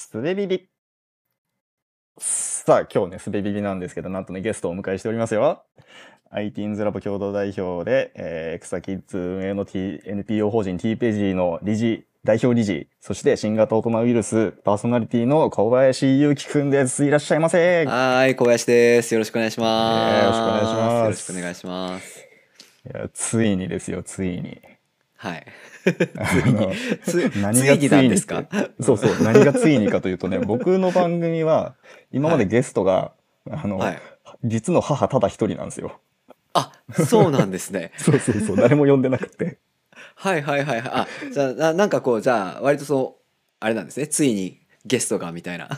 すべビビ。さあ、今日ね、すべビビなんですけど、なんとね、ゲストをお迎えしておりますよ。ITINS ラボ共同代表で、えー、エクサキッズ運営の、T、NPO 法人 T ページの理事、代表理事、そして新型オトナウイルスパーソナリティの小林祐樹くんです。いらっしゃいませ。はい、小林です。よろしくお願いします。えーよろしくお願いしますよろしくお願いします。いや、ついにですよ、ついに。はい。ついにがついんですか？そうそう、何がついにかというとね、僕の番組は、今までゲストが、あの、はい。実の母ただ一人なんですよ。あ、そうなんですね。そうそうそう、誰も呼んでなくて。はいはいはいはい。あ、じゃあな、なんかこう、じゃあ、割とそう、あれなんですね。ついにゲストがみたいな。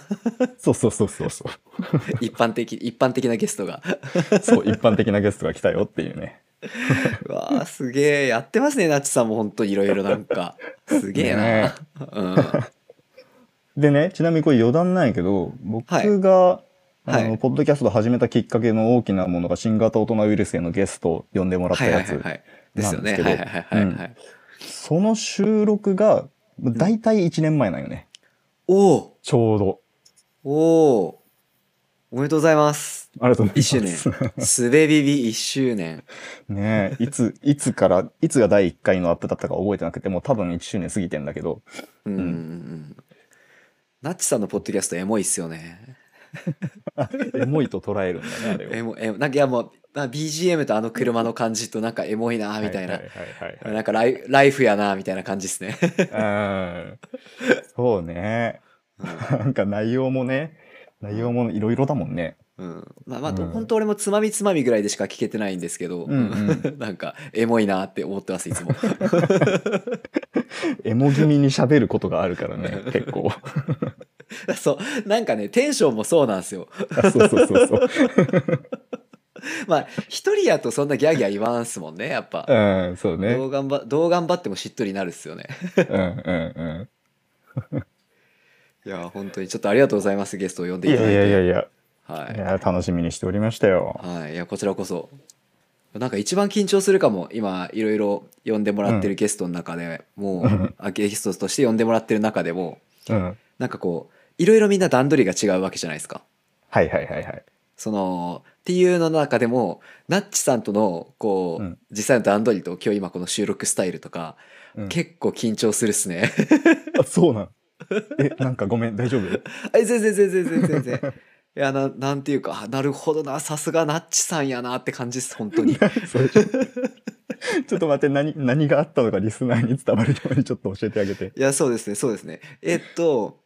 そうそうそうそうそう。一般的、一般的なゲストが。そう、一般的なゲストが来たよっていうね。うわあすげえ。やってますね、ナッチさんも本当いろいろなんか。すげえな。ねうん。でね、ちなみにこれ余談なんやけど、僕が、はいあの、はいポッドキャスト始めたきっかけの大きなものが新型大人ウイルスへのゲストを呼んでもらったやつ。いはいはい。ですよね。なんですけどはいはいはいはいはい。その収録が、だいたい1年前なんよね。おおちょうど。おおおめでとうございます。ありがとうござい1ます。周年。すべビビ1周年。ねえ、いつ、いつから、いつが第1回のアップだったか覚えてなくて、もう多分1周年過ぎてんだけど、うんうんうん。ナッチさんのポッドキャストエモいっすよね。エモいと捉えるんだね、あれを。エモ、エモ、なんかいやもう、な BGM とあの車の感じとなんかエモいなみたいなは。いはいはいなんかライライフやなみたいな感じですね。はい。うん。そうね。なんか内容もね、内容もいろいろだもんね。うん。まあまあ、うん本当俺もつまみつまみぐらいでしか聞けてないんですけど、うんうなんかエモいなって思ってます、いつも。エモ気味に喋ることがあるからね、結構。そう、なんかね、テンションもそうなんですよ。あそうそうそうそう。まあ、一人やとそんなギャーギャー言わんすもんね、やっぱ。うん、そうね。どう頑張どう頑張ってもしっとりになるっすよね。うんうんういや、本当にちょっとありがとうございます、ゲストを呼んでいただいて。やいやいや、はいいや、楽しみにしておりましたよ。はい、いやこちらこそなんか一番緊張するかも今いろいろ呼んでもらってるゲストの中で、もうあゲストとして呼んでもらってる中でもうん。なんかこういろいろみんな段取りが違うわけじゃないですか。はいはいはいはい。そのっていうの中でもナッチさんとのこう、うん実際の段取りと今日今この収録スタイルとか、うん結構緊張するっすね。あ、そうなん。え、なんかごめん、大丈夫？え全然全然全然全然。いやななんていうかあなるほどなさすがナッチさんやなって感じです本当に。ちょっと待って、何、何があったのかリスナーに伝わるようにちょっと教えてあげて。いや、そうですね、そうですね。えっと、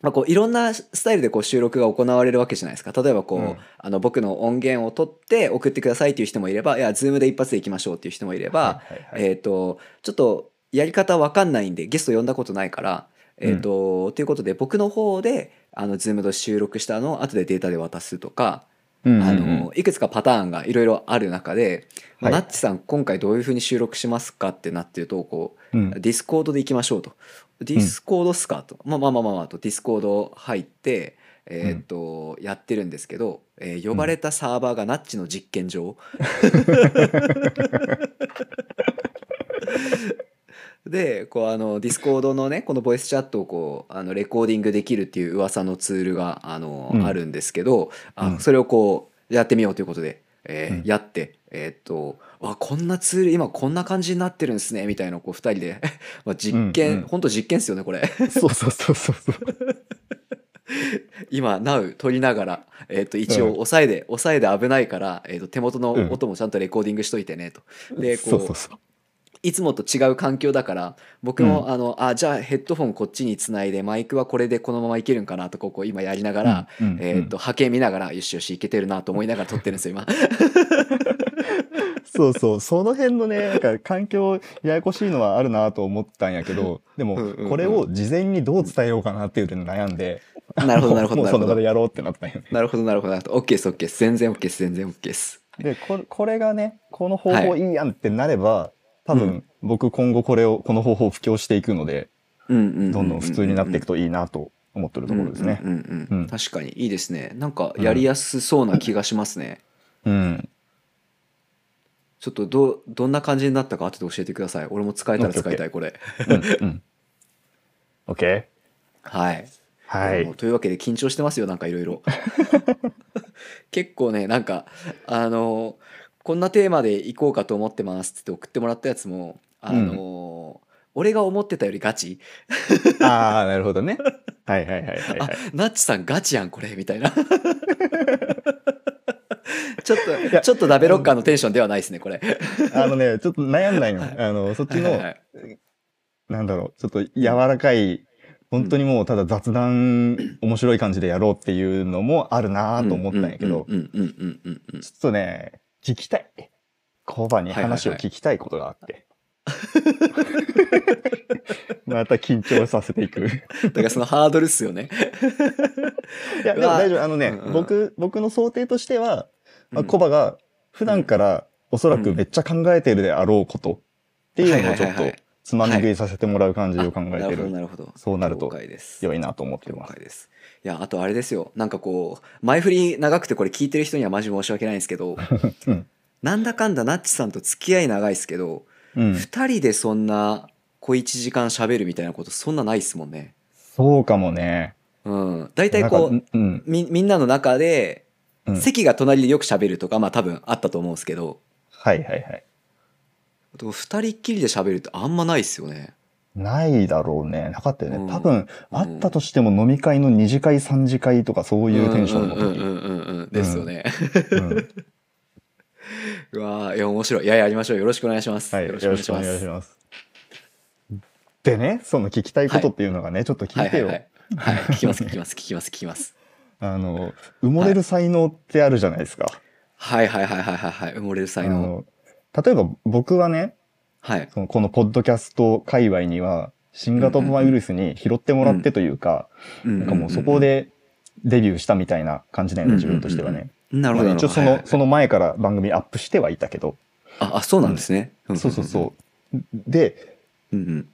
まあ、こういろんなスタイルでこう収録が行われるわけじゃないですか。例えばこう、うんあの僕の音源を取って送ってくださいっていう人もいれば、いや、ズームで一発で行きましょうっていう人もいれば、えっと、ちょっとやり方わかんないんで、ゲスト呼んだことないから、えっと、ということで僕の方で、あの、ズームで収録したのを後でデータで渡すとか、うんうんうん。あの、いくつかパターンがいろいろある中で、まあはい。ナッチさん今回どういうふうに収録しますかってなってると、こう、うん。ディスコードで行きましょうと。ディスコードっすか？と。まあまあまあまあまあと、ディスコード入って、えーっと、やってるんですけど、えー呼ばれたサーバーがナッチの実験場。で、こうあの、ディスコードのね、このボイスチャットをこう、あの、レコーディングできるっていう噂のツールが、あの、うんあるんですけど、あ、うんそれをこう、やってみようということで、えーうんやって、えーっと、わ、こんなツール今こんな感じになってるんですね、みたいなこう二人で、まあ実験、うんうんほんと実験っすよね、これ。そうそうそうそうそう。今、Now 撮りながら、えーっと、一応、うん押さえで、押さえで危ないから、えーっと、手元の音もちゃんとレコーディングしといてね、と。で、こう、そうそうそう。いつもと違う環境だから僕も、あのあじゃあヘッドフォンこっちにつないでマイクはこれでこのままいけるんかなとこうこう今やりながら、うんうんえーっと波形見ながらよしよしいけてるなと思いながら撮ってるんですよ今。そうそう、その辺のね、なんか環境ややこしいのはあるなと思ったんやけど、でもうんうんうん。これを事前にどう伝えようかなっていうのに悩んで、なるほどなるほどなるほど。その場でやろうってなったんよね。なるほどなるほど。なるほど。OK です OK です全然 OK です。全然 OK です。で、これこれがね、この方法はいいいやんってなれば、多う分僕今後これを、この方法を布教していくので、どんどん普通になっていくといいなと思ってるところですね。確かにいいですね。なんかやりやすそうな気がしますね、うん。ちょっとどどんな感じになったか後で教えてください。俺も使えたら使いたいこれ。うん。うん。OK? はい。はい。というわけで緊張してますよなんかいろいろ。結構ねなんかあのこんなテーマで行こうかと思ってますって送ってもらったやつもあの、俺が思ってたよりガチ。ああ、なるほどね。はいはいはいはい、あはい。ナッチさんガチやんこれみたいな。ちょっとやちょっとダベロッカーのテンションではないですねこれ。あのね、ちょっと悩んだんよ。はい。あの、そっちの、はいはいはい。なんだろう、ちょっと柔らかい、本当にもうただ雑談、面白い感じでやろうっていうのもあるなと思ったんやけど、うんうんうんうんうんうん。ちょっとね、聞きたい。コバに話を聞きたいことがあって。また緊張させていく。いだからそのハードルっすよねや、でも大丈夫。あのね、うんうん僕、僕の想定としては、まあ、うんコバが普段からおそらくめっちゃ考えてるであろうことっていうのをちょっとつまみ食いさせてもらう感じを考えなるほどてる。なるほどそうなると良いなと思って了ます。解ですいやあとあれですよなんかこう前振り長くてこれ聞いてる人にはマジ申し訳ないんですけど、うんなんだかんだナッチさんと付き合い長いですけど、うん。二人でそんな小1時間喋るみたいなことそんなないっすもんねそうかもね。うん大体こううん。みみんなの中で、うん席が隣でよく喋るとかまあ多分あったと思うんですけどはいはいはい。でも二人っきりで喋るってあんまないっすよねないだろうね。なかったようんね。多分、あったとしても飲み会の二次会、三次会とかそういうテンションの時。うんうんうんうんうんですよね、うんうわーいや面白いいややりましょうよろしくお願いします、はい。よろしくお願いしますます。でね、その聞きたいことっていうのがね、ちょっと聞いてよ。はいはいはい、はい、聞きます聞きます聞きます聞きますあの、埋もれる才能ってあるじゃないですか。はいはいはいはいはいはい埋もれる才能あの例えば僕はね、はい。そのこのポッドキャスト界隈には、新型コロナウイルスに拾ってもらってというか、なんかもうそこででデビューしたみたいな感じだよね、自分としてはね。なるほどまあ一応その、その前から番組アップしてはいたけど、ああそうなんですね、そうそうそう。で、うんうん。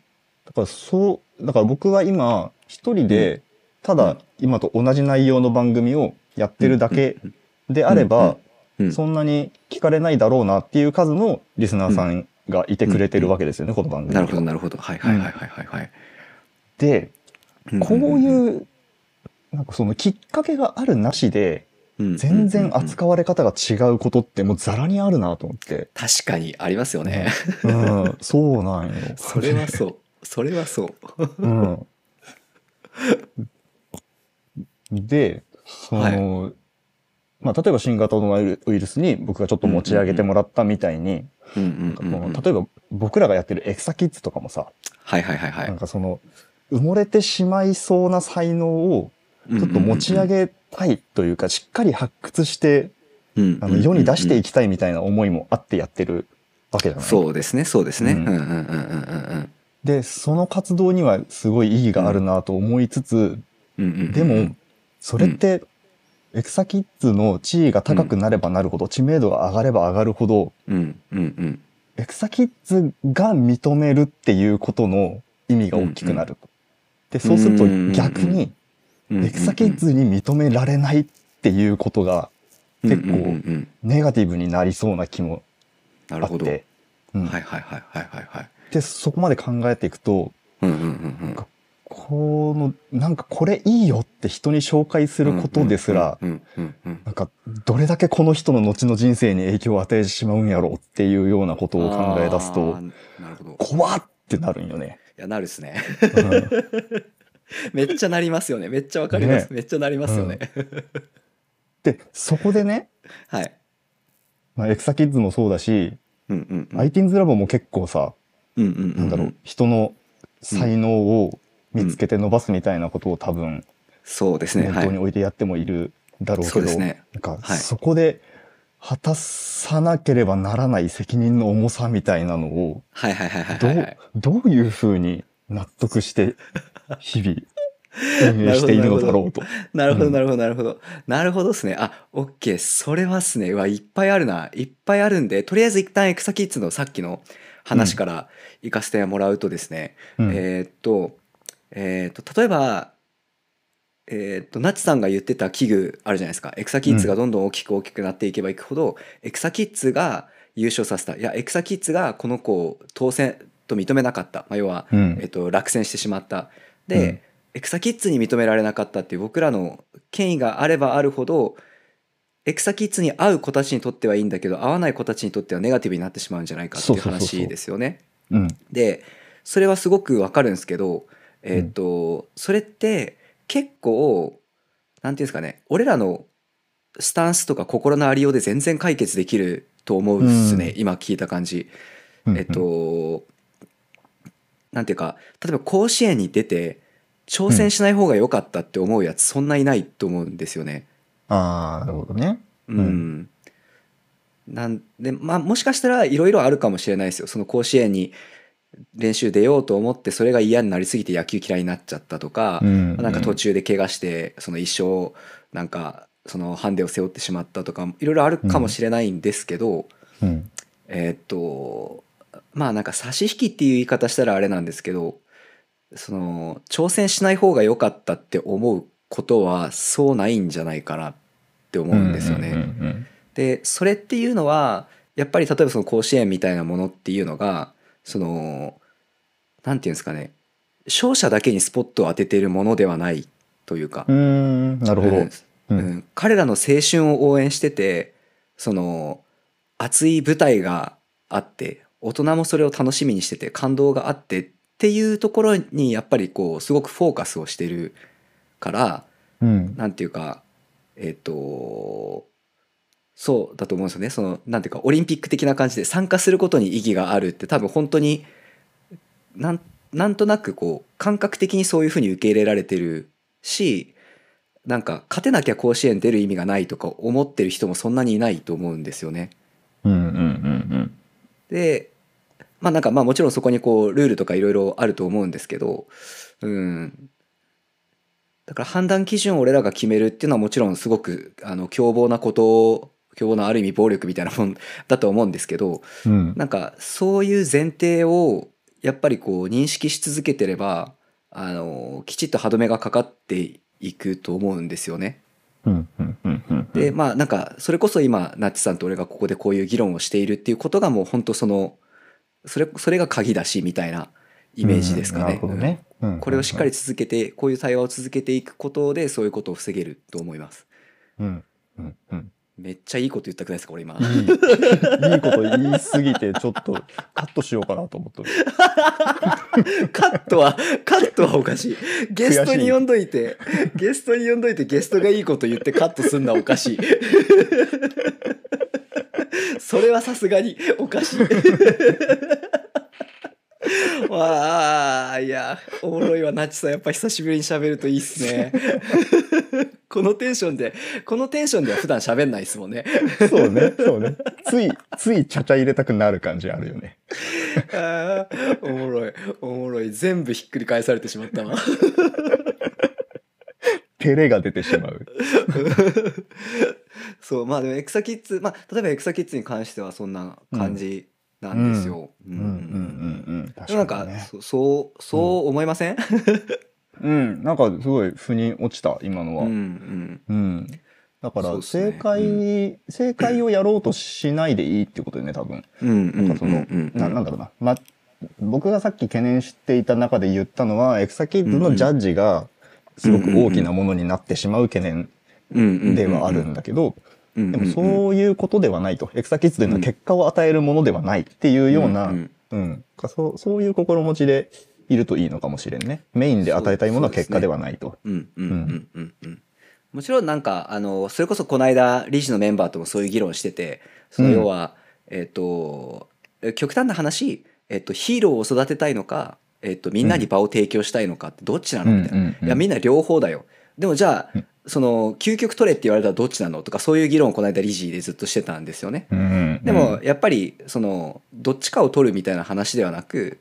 だからそう、だから僕は今、一人で、ただ今と同じ内容の番組をやってるだけであれば、うんそんなに聞かれないだろうなっていう数のリスナーさんがいてくれてるわけですよね、この番組なるほどなるほど。はいはいはいはい。はいはいで、こうういう、なんかそのきっかけがあるなしで、ん全然うんうん。うん扱われ方が違うことってもうザラにあるなと思って。確かにありますよね、うん、そうなんよ。それはそう。それはそう。うん。で、その、まあ、例えば新型コロナウイルスに僕がちょっと持ち上げてもらったみたいに、例えば僕らがやってるエクサキッズとかもさ、はいはいはいはい。なんかその、埋もれてしまいそうな才能をちょっと持ち上げたいというか、しっかり発掘して、あの世に出していきたいみたいな思いもあってやってるわけじゃない？そうですねそうですね。ううんんうんうんうんうんうん。で、その活動にはすごい意義があるなと思いつつ、でも、それって、エクサキッズの地位が高くなればなるほど、知名度が上がれば上がるほど、うんうんうん。エクサキッズが認めるっていうことの意味が大きくなる。で、そうすると逆に、うんエクサキッズに認められないっていうことが結構ネガティブになりそうな気もあって、うん。はいはいはいはいはいはい。で、そこまで考えていくと、うんうんうんうんこの、なんかこれいいよって人に紹介することですら、うんうんうんなんか、どれだけこの人の後の人生に影響を与えてしまうんやろうっていうようなことを考え出すあと、怖ってなるんよね。やなるっすね。うん。めっちゃなりますよね。めっちゃわかります。ね。めっちゃなりますよね。で、そこでね、はい。まあ、エクサキッズもそうだし、うんうんうん。ITINS ラボも結構さ、うんうんうん。なんだろう、人の才能を見つけて伸ばすみたいなことを多分、そうですね。本はい当に置いてやってもいるだろうけど、そうですね。なんか、はい。そこで果たさなければならない責任の重さみたいなのを、はいはいはいはいどうはい。ういうふうに納得して、日々、運営しているのだろうと。なるほどうん。なるほどなるほど。なるほどっすね。あオッケー。それはっすね。うわいっぱいあるな。いっぱいあるんでとりあえず一旦エクサキッズのさっきの話から行かせてもらうとですね、うん。えーっとえーっと例えばえーっとナチさんが言ってた器具あるじゃないですか。エクサキッズがどんどん大きく大きくなっていけばいくほど、エクサキッズが優勝させた。いやエクサキッズがこの子を当選と認めなかった、まあ、要はうん。えっと、落選してしまった。で、エクサキッズに認められなかったっていう僕らの権威があればあるほどエクサキッズに合う子たちにとってはいいんだけど合わない子たちにとってはネガティブになってしまうんじゃないかっていう話ですよね。うん。でそれはすごくわかるんですけど、えーっとそれって結構なんていうんですかね俺らのスタンスとか心のありようで全然解決できると思うっすね、うん今聞いた感じ。うんえっ、となんていうか例えば甲子園に出て挑戦しない方が良かったって思うやつそんないないと思うんですよね。ああ、なるほどね。うんんなんでまあもしかしたらいろいろあるかもしれないですよ。その甲子園に練習出ようと思ってそれが嫌になりすぎて野球嫌いになっちゃったとか、うんなんか途中で怪我してその一生なんかそのハンデを背負ってしまったとかいろいろあるかもしれないんですけど、うん。えーっとまあなんか差し引きっていう言い方したらあれなんですけどその挑戦しない方が良かったって思うことはそうないんじゃないかなって思うんですよね。うんうんでそれっていうのはやっぱり例えばその甲子園みたいなものっていうのがそのなんていうんですかね勝者だけにスポットを当てているものではないというか、うん。なるほど。うんうんうん彼らの青春を応援しててその熱い舞台があって大人もそれを楽しみにしてて感動があってっていうところにやっぱりこうすごくフォーカスをしてるからうん。なんていうかえっ、とそうだと思うんですよね。そのなんていうかオリンピック的な感じで参加することに意義があるって多分本当になんなんとなくこう感覚的にそういうふうに受け入れられてるしなんか勝てなきゃ甲子園出る意味がないとか思ってる人もそんなにいないと思うんですよね。うんうんうんでまあなんかまあもちろんそこにこうルールとかいろいろあると思うんですけどうん。だから判断基準を俺らが決めるっていうのはもちろんすごくあの凶暴なことを凶暴なある意味暴力みたいなもんだと思うんですけどうん。うん。なんかそういう前提をやっぱりこう認識し続けてればあのきちっと歯止めがかかっていくと思うんですよね。でまあなんかそれこそ今ナッチさんと俺がここでこういう議論をしているっていうことがもう本当そのそれそれが鍵だしみたいなイメージですかね。うんなるほどね。うんこれをしっかり続けてこういう対話を続けていくことでそういうことを防げると思います。うんうんうん。めっちゃいいこと言ったくないですか俺今。いい、いいこと言いすぎて、ちょっとカットしようかなと思ってる。カットはカットはおかしい。ゲストに呼んどいてゲストに呼んどいてゲストがいいこと言ってカットすんのはおかしい。それはさすがにおかしい。わあいやおもろいわナチさんやっぱ久しぶりに喋るといいっすね。このテンションでこのテンションでは普段喋んないですもんね。そうね、そうね。つい、ついちゃちゃ入れたくなる感じあるよね。あーおもろいおもろい全部ひっくり返されてしまったわ。照れが出てしまう。そうまあでもエクサキッズまあ例えばエクサキッズに関してはそんな感じなんですよ。ううんうんうんうん。んかかにね。そそうそう思いません？うん、なんかすごい腑に落ちた、今のは。うんうん。うんだから、そうっすね正解、正解をやろうとしないでいいってことよね、多分。うんうんうんなんかその、うんななんだろうな。ま、僕がさっき懸念していた中で言ったのは、エクサキッズのジャッジが、すごく大きなものになってしまう懸念ではあるんだけど、うんでもそういうことではないと。エクサキッズというのは結果を与えるものではないっていうような、うんうん、かそうそういう心持ちでいるといいのかもしれんね。メインで与えたいものは結果ではないと。うん。うん。うん。うん。うん。もちろんなんかあのそれこそこの間理事のメンバーともそういう議論しててそのうん。要は、えっ、と極端な話、えっとヒーローを育てたいのか、えっとみんなに場を提供したいのかってどっちなのみたいな、うんうんうん。いやみんな両方だよ。でもじゃあ、うん。その究極取れって言われたらどっちなのとかそういう議論をこの間理事でずっとしてたんですよね。うん。でも、やっぱりそのどっちかを取るみたいな話ではなく、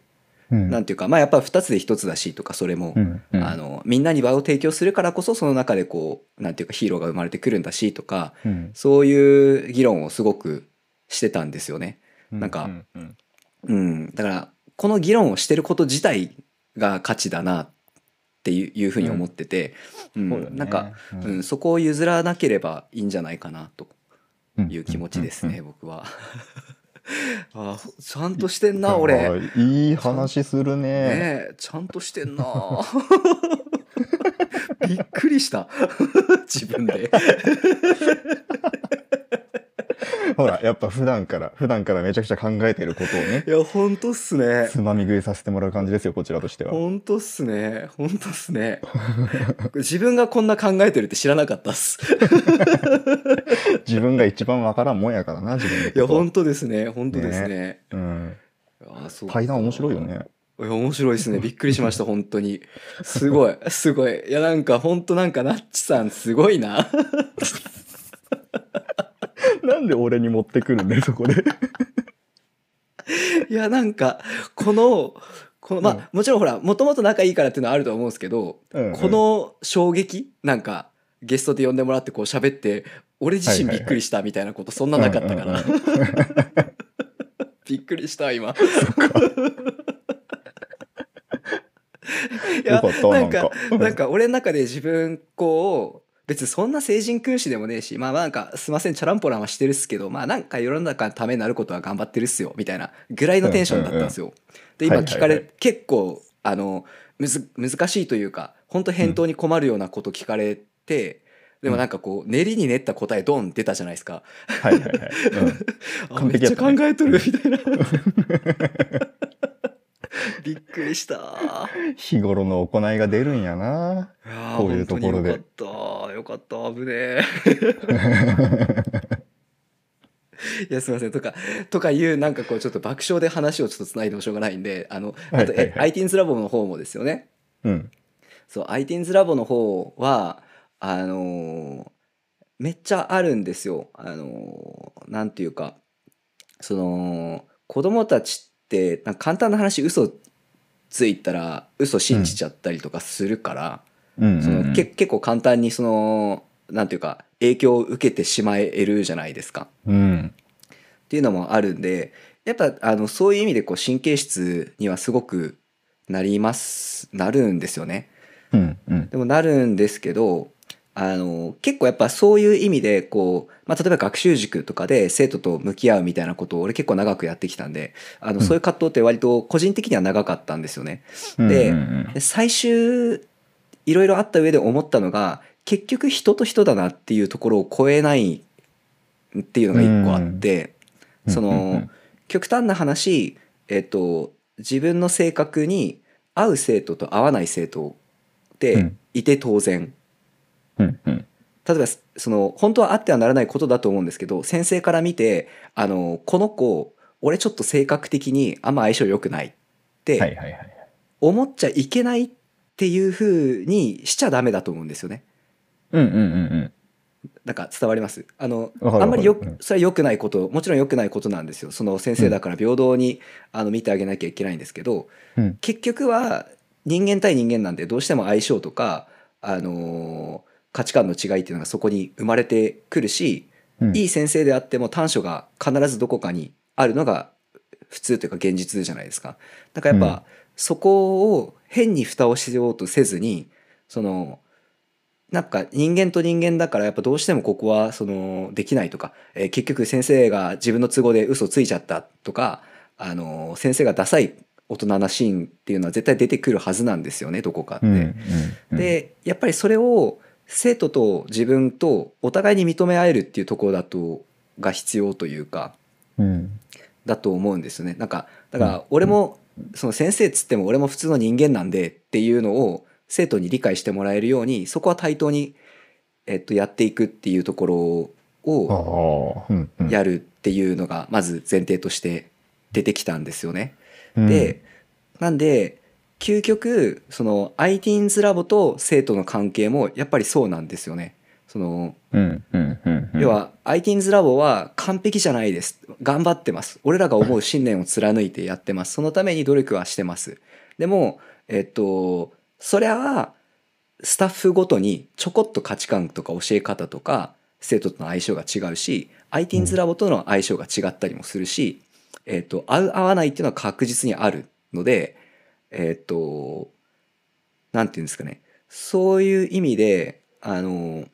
うん。なんていうかまあやっぱ2つで1つだしとかそれも、うんうん。あのみんなに場を提供するからこそその中でこうなんていうかヒーローが生まれてくるんだしとかうん。そういう議論をすごくしてたんですよね。なんかうんだからこの議論をしてること自体が価値だなっていういうふうに思ってて、うん。そうだね。なんか、ううん。ん、そこを譲らなければいいんじゃないかなとうんいう気持ちですね、うん。僕は。あちゃんとしてんあな俺。いい話するね。えちゃんとしてんな びっくりした 自分でほら、やっぱ普段から、普段からめちゃくちゃ考えてることをね、いやほんとっすね。つまみ食いさせてもらう感じですよ、こちらとしては。ほんとっすね。ほんとっすね。自分がこんな考えてるって知らなかったっす。自分が一番わからんもんやからな、自分のこといや本当ですね。本当ですね。うん。あそうか。対談面白いよね。いや面白いですね。びっくりしました 本当に。すごいすごい。いやなんか本当なんかナッチさんすごいななんで俺に持ってくるんだよ、そこで。いやなんかこのこのまあ、うん。もちろんほらもともと仲いいからっていうのはあると思うんですけど、うんうん。この衝撃？なんかゲストで呼んでもらってこう喋って俺自身びっくりしたみたいなことそんななかったから、びっくりした今。いやよかった、ななんんかか。なんか俺の中で自分こう別にそんな成人君子でもねえしまあなんかすいませんチャランポランはしてるっすけどまあなんか世の中のためになることは頑張ってるっすよみたいなぐらいのテンションだったんですよ。で今聞かれ、結構あのむず難しいというか本当返答に困るようなこと聞かれて、でもなんかこう練りに練った答えドン出たじゃないですか。はいはいはい。うん あめっちゃ考えとるみたいな。びっくりした。日頃の行いが出るんやな。いこういうところで。よかった。よかった。危ねえ。いやすいません。とかとかいうなんかこうちょっと爆笑で話をちょっとつないでもしょうがないんであのあと、はいはい。はいえ ITINS ラボの方もですよね。うん。そう ITINS ラボの方はあのーめっちゃあるんですよ。あのーなんていうかその子供たちってな簡単な話嘘ついたら嘘信じちゃったりとかするから、うんうんそのうん。け結構簡単にそのなんていうか影響を受けてしまえるじゃないですかうん。っていうのもあるんでやっぱあのそういう意味でこう神経質にはすごくなりますなるんですよねうんうん。でもなるんですけどあの結構やっぱそういう意味でこう、まあ、例えば学習塾とかで生徒と向き合うみたいなことを俺結構長くやってきたんであのうん。そういう葛藤って割と個人的には長かったんですよね。で最終いろいろあった上で思ったのが結局人と人だなっていうところを超えないっていうのが一個あって、うん。その、極端な話、えっと、自分の性格に合う生徒と合わない生徒うでん。いて当然、うんうん。例えばその本当はあってはならないことだと思うんですけど先生から見てあのこの子俺ちょっと性格的にあんま相性良くないって。思っちゃいけないっていう風にしちゃダメだと思うんですよね。うんうんうんうん。なんか伝わります？あのあんまりよそれは良くないこともちろん良くないことなんですよ。その先生だから平等に、あの見てあげなきゃいけないんですけどうん。結局は人間対人間なんでどうしても相性とか、あのー価値観の違いっていうのがそこに生まれてくるし、うんいい先生であっても短所が必ずどこかにあるのが普通というか現実じゃないですか。だからやっぱ、うんそこを変に蓋をしようとせずにそのなんか人間と人間だからやっぱどうしてもここはそのできないとか、えー結局先生が自分の都合で嘘ついちゃったとか、あの先生がダサい大人なシーンっていうのは絶対出てくるはずなんですよねどこかって。うんうんうん、でやっぱりそれを生徒と自分とお互いに認め合えるっていうところだとが必要というかうんだと思うんですよね。なんかだから俺もその先生っつっても俺も普通の人間なんでっていうのを生徒に理解してもらえるようにそこは対等に、えっと、やっていくっていうところあをやるっていうのがまず前提として出てきたんですよね。うん、でなんで究極その ITINS ラボと生徒の関係もやっぱりそうなんですよね。そのうんうんうんうん、要は ITINS ラボは完璧じゃないです。頑張ってます。俺らが思う信念を貫いてやってます。そのために努力はしてます。でもえっとそれはスタッフごとにちょこっと価値観とか教え方とか生徒との相性が違うし ITINS ラボとの相性が違ったりもするし、えっと合う合わないっていうのは確実にあるのでえっとなんていうんですかね。そういう意味であの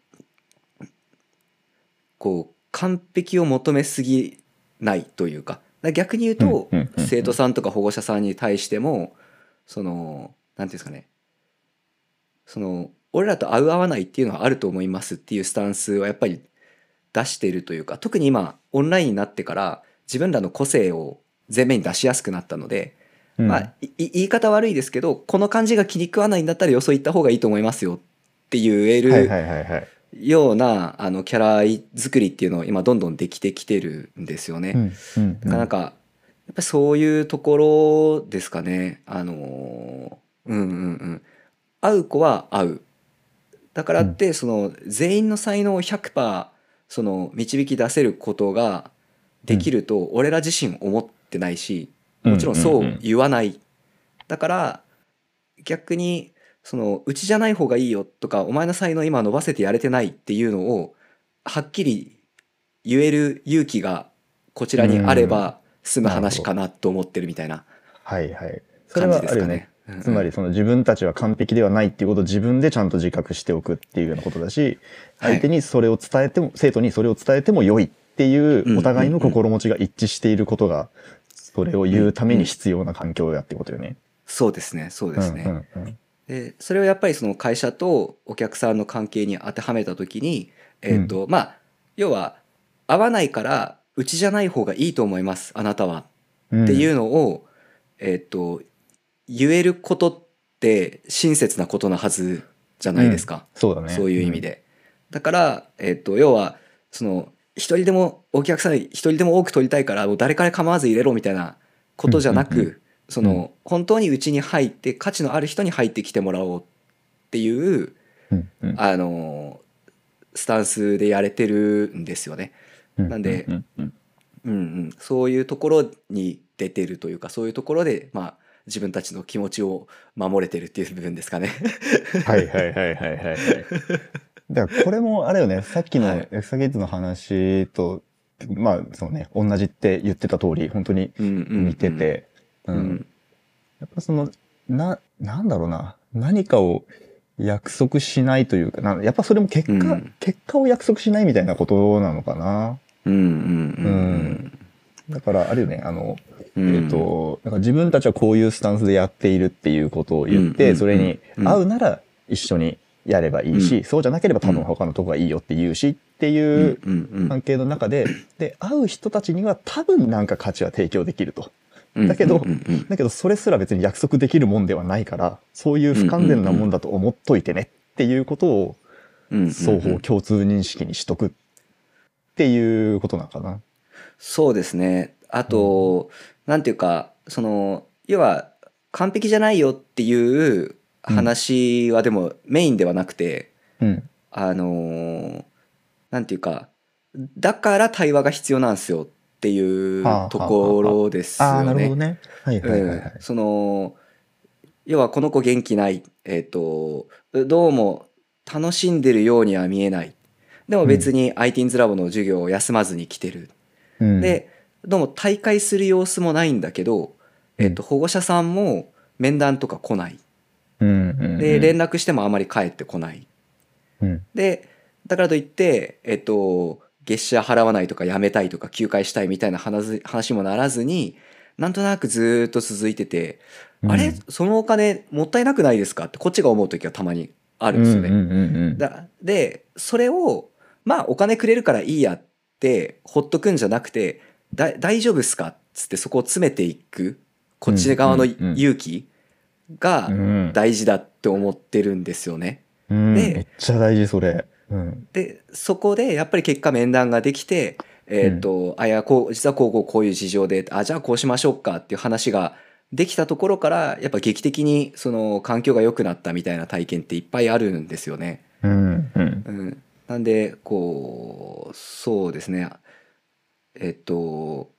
こう完璧を求めすぎないというか。だから逆に言うと、生徒さんとか保護者さんに対してもそのなんていうんですかね。その俺らと合う合わないっていうのはあると思いますっていうスタンスはやっぱり出しているというか特に今オンラインになってから自分らの個性を前面に出しやすくなったので、うんまあい言い方悪いですけどこの感じが気に食わないんだったらよそ行った方がいいと思いますよって言える。ようなあのキャラ作りっていうのを今どんどんできてきてるんですよね。うんうんなかなかやっぱりそういうところですかね。あのーうんうんうん。会う子は会う。だからってその全員の才能を100%その導き出せることができると俺ら自身思ってないしもちろんそう言わない。だから逆にそのうちじゃない方がいいよとかお前の才能今伸ばせてやれてないっていうのをはっきり言える勇気がこちらにあれば済む話かなと思ってるみたいなはいはい。それ感はあるよねじですかね。。うんうんつまりその自分たちは完璧ではないっていうことを自分でちゃんと自覚しておくっていうようなことだし、はい相手にそれを伝えても、生徒にそれを伝えても良いっていうお互いの心持ちが一致していることが、それを言うために必要な環境やってことよね。そうですねそうですね。うんうんうんでそれをやっぱりその会社とお客さんの関係に当てはめた時に、えーとまあ要は合わないからうちじゃない方がいいと思いますあなたはうんっていうのを、えっ、と言えることって親切なことなはずじゃないですか、そうだね。そういう意味で。だから、えっ、と要はその一人でもお客さん一人でも多く取りたいからもう誰から構わず入れろみたいなことじゃなく、うんうんうその本当にうちに入って価値のある人に入ってきてもらおうっていううんうんあのスタンスでやれてるんですよね。うんなんでうんうんうんうん、そういうところに出てるというかそういうところでまあ自分たちの気持ちを守れてるっていう部分ですかね。はいはいはいはいはいはい。だからこれもあれよね、さっきのはいエクサゲッツの話と、まあそうね、同じって言ってた通り、本当にうんうんうん似てて、ううん。んやっぱその、な、なんだろうな、何かを約束しないというか、なやっぱそれも結果、うん。結果を約束しないみたいなことなのかな。うんうんだからあれよね、あの、うん。えっ、と、なんか自分たちはこういうスタンスでやっているっていうことを言って、うんそれにうん。合うなら一緒にやればいいし、うん。そうじゃなければ多分他のとこがいいよって言うしっていううんうん関係の中で、で、会う人たちには多分なんか価値は提供できると。うんだけどうんうんだけどそれすら別に約束できるもんではないから、そういう不完全なもんだと思っといてねっていうことをうんうん双方共通認識にしとくっていうことなのかな。そうですね。あと、なんていうかその要は完璧じゃないよっていう話はでもメインではなくて、うん。あのーなんていうかだから対話が必要なんですよっていうはあところですよなるほどね。ね。はいはいはいはい。うん。その要はこの子元気ない、えっとどうも楽しんでるようには見えない。でも別に ITINS ラボの授業を休まずに来てる、うん、でどうも大会する様子もないんだけど、えっと保護者さんも面談とか来ないで連絡してもあまり返ってこない。うん。でだからといって、えっと、月謝払わないとかやめたいとか休会したいみたいな話話もならずになんとなくずーっと続いてて、あれ？そのお金もったいなくないですか？ってこっちが思う時はたまにあるんですよね。でそれをまあお金くれるからいいやってほっとくんじゃなくてだ大丈夫っすか？っつってそこを詰めていく。こっち側の勇気がうん。大事だって思ってるんですよね。うん。でめっちゃ大事それ。うん。でそこでやっぱり結果面談ができて、えーとあいやこう実はこうこうこういう事情であじゃあこうしましょうかっていう話ができたところからやっぱ劇的にその環境が良くなったみたいな体験っていっぱいあるんですよね。うんうん。うん、なんでこうそうですね。えっと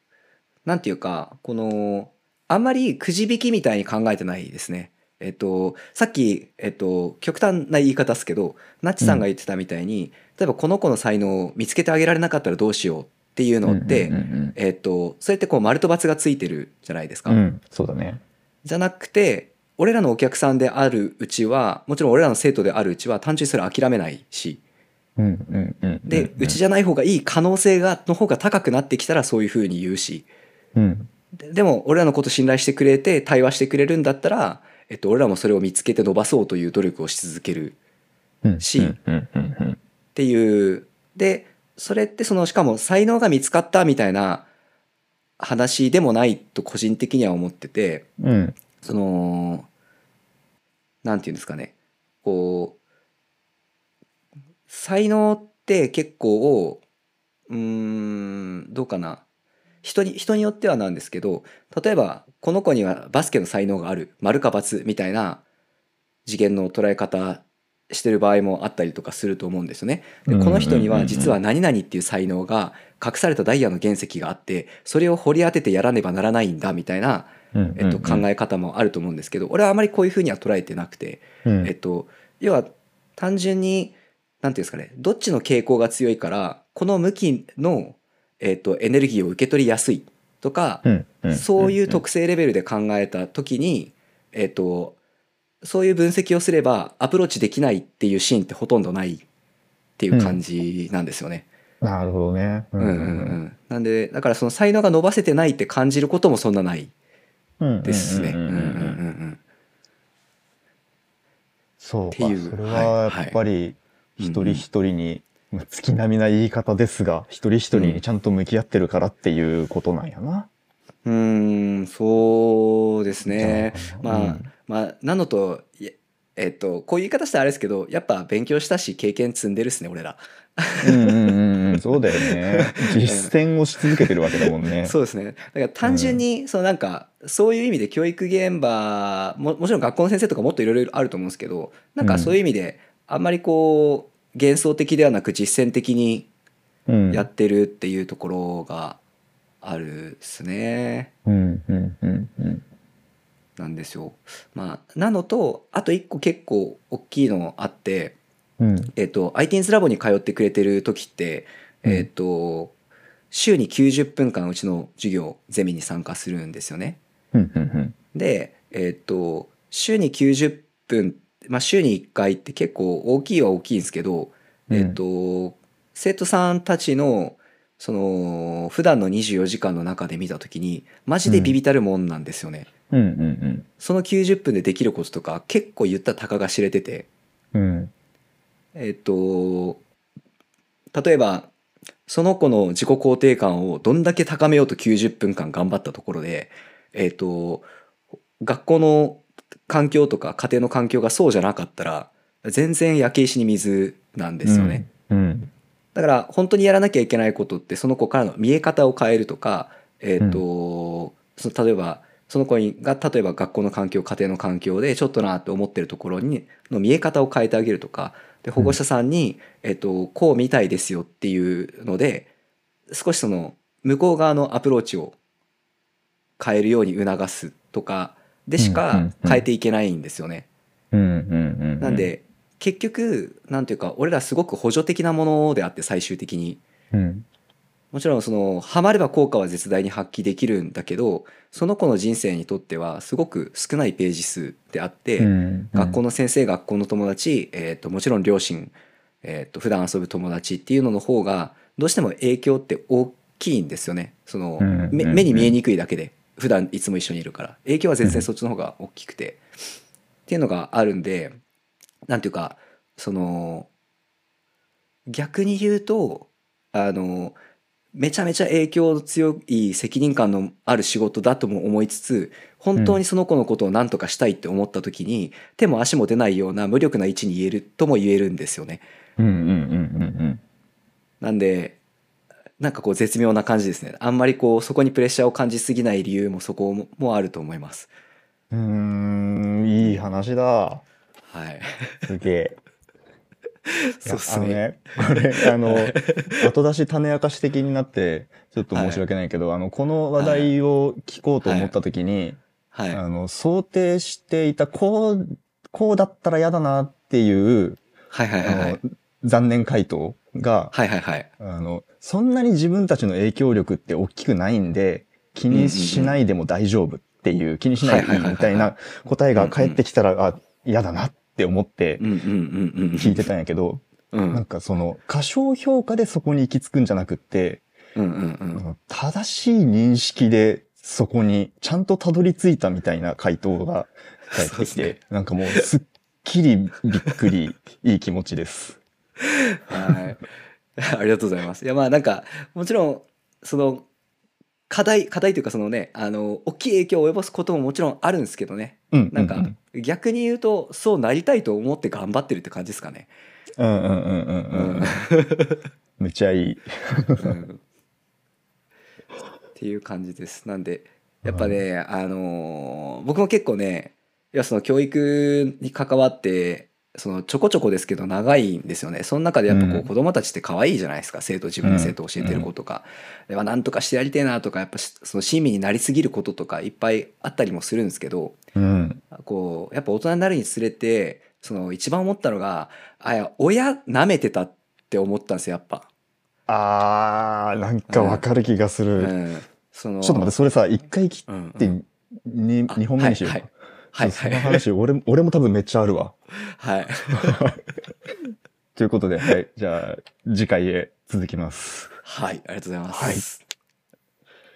なんていうかこのあんまりくじ引きみたいに考えてないですね。えっと、さっき、えっと、極端な言い方ですけどナッチさんが言ってたみたいに、例えばこの子の才能を見つけてあげられなかったらどうしようっていうのって、うんうんえっと、それってこう丸と×がついてるじゃないですか。うんうんそうだね。じゃなくて俺らのお客さんであるうちはもちろん俺らの生徒であるうちは単純にそれ諦めないしうんうんうんうんで、うちじゃない方がいい可能性がの方が高くなってきたらそういうふうに言うしうんででも俺らのこと信頼してくれて対話してくれるんだったら、えっと、俺らもそれを見つけて伸ばそうという努力をし続けるうん。しっていう。でそれってそのしかも才能が見つかったみたいな話でもないと個人的には思っててうん。そのなんていうんですかね。こう才能って結構うーんどうかな人に人によってはなんですけど例えばこの子にはバスケの才能がある丸か×みたいな次元の捉え方してる場合もあったりとかすると思うんですよね。でこの人には実は何々っていう才能が隠されたダイヤの原石があってそれを掘り当ててやらねばならないんだみたいな、うんえっと、考え方もあると思うんですけど俺はあまりこういうふうには捉えてなくて、うん。えっと、要は単純に何ていうんですかねどっちの傾向が強いからこの向きの、えっと、エネルギーを受け取りやすい。とか、うんうんそういう特性レベルで考えた時に、えっと、そういう分析をすればアプローチできないっていうシーンってほとんどないっていう感じなんですよね。なるほどね。うんうんうん、なんでだからその才能が伸ばせてないって感じることもそんなない。うんですね。ううんん。うんんうんううんうんうん。そうか。っていう。それはやっぱりはい一人一人に、まあ月並みな言い方ですが、一人一人にちゃんと向き合ってるからっていうことなんやな。うーんそうですね。まあ、うんまあなのといええっとこういう言い方したらあれですけどやっぱ勉強したし経験積んでるっすね俺ら。うんうんうんうん、そうだよね。実践をし続けてるわけだもんね。そうですね。だから単純に、そのなんか、そういう意味で教育現場も、もちろん学校の先生とかもっといろいろあると思うんですけど、なんかそういう意味で、あんまりこう、幻想的ではなく実践的にうん。やってるっていうところがあるですね。うんうんうんうん。なんですよ。まあ、なのと、あと一個結構大きいのあって、うんえっと、ITINS ラボに通ってくれてる時って、うんえっと、週に90分間うちの授業ゼミに参加するんですよね。うんうんで、えっと週に90分、まあ、週に1回って結構大きいは大きいんですけど、うんえっと生徒さんたちのその普段の24時間の中で見た時にマジでビビたるもんなんですよね。うんうんその90分でできることとか結構言ったらたかが知れてて。うんうんえっと例えばその子の自己肯定感をどんだけ高めようと90分間頑張ったところでえっと学校の環境とか家庭の環境がそうじゃなかったら全然焼け石に水なんですよね。うん。だから本当にやらなきゃいけないことってその子からの見え方を変えるとか、えーとその例えばその子にが例えば学校の環境家庭の環境でちょっとなって思ってるところにの見え方を変えてあげるとかで保護者さんに、えー、とこう見たいですよっていうので少しその向こう側のアプローチを変えるように促すとかでしかうん変えていけないんですよね。なんで結局なんていうか俺らすごく補助的なものであって最終的に。うん。もちろんそのハマれば効果は絶大に発揮できるんだけどその子の人生にとってはすごく少ないページ数であって、うん学校の先生学校の友達、えー、ともちろん両親、えー、と普段遊ぶ友達っていうのの方がどうしても影響って大きいんですよね。その、うん目に見えにくいだけで普段いつも一緒にいるから。影響は全然そっちの方が大きくて、っていうのがあるんでなんていうかその逆に言うとあのめちゃめちゃ影響の強い責任感のある仕事だとも思いつつ本当にその子のことを何とかしたいって思った時に、手も足も出ないような無力な位置に言えるとも言えるんですよね。うんうんうんうん。なんでなんかこう絶妙な感じですね。あんまりこうそこにプレッシャーを感じすぎない理由もそこももあると思います。うんいい話だ。はい、すげえ。そうっすね。あのね、これ、あの、後出し種明かし的になって、ちょっと申し訳ないけど、あの、この話題を聞こうと思った時に、はい。あの、想定していた、こう、こうだったら嫌だなっていう、はいはいはいはい残念回答が、はいはいはい。あの、そんなに自分たちの影響力って大きくないんで、気にしないでも大丈夫っていう、気にしないでいいみたいな答えが返ってきたら、あ、嫌だなって思って聞いてたんやけど、うん。なんかその、過小評価でそこに行き着くんじゃなくって、うんうんうあん。の正しい認識でそこにちゃんとたどり着いたみたいな回答が返ってきて、なんかもうすっきりびっくり、いい気持ちです。はい。ありがとうございます。いやまあなんかもちろんその課題課題というかそのねあの大きい影響を及ぼすことももちろんあるんですけどねうん。なんかうん逆に言うとそうなりたいと思って頑張ってるって感じですかね。うんうんうんうんうんうん。めっちゃいい。うんっていう感じです。なんでやっぱね、あのー僕も結構ねいやその教育に関わってそのちょこちょこですけど長いんですよね。その中でやっぱこううん子供たちって可愛いじゃないですか生徒自分で生徒を教えてる子とか、でまあなんとかしてやりてえなとかやっぱしその親身になりすぎることとかいっぱいあったりもするんですけどうん。こうやっぱ大人になるにつれてその一番思ったのがあいや親舐めてたって思ったんですよやっぱ。あー、なんかわかる気がすうる。ん、そのちょっと待って、それさ、一回切うんうんって、に、あ二本目にしようか。はいはいそのはい話、俺も、俺も多分めっちゃあるわ。はい。ということで、はい。じゃあ、次回へ続きます。はい、ありがとうございます。はい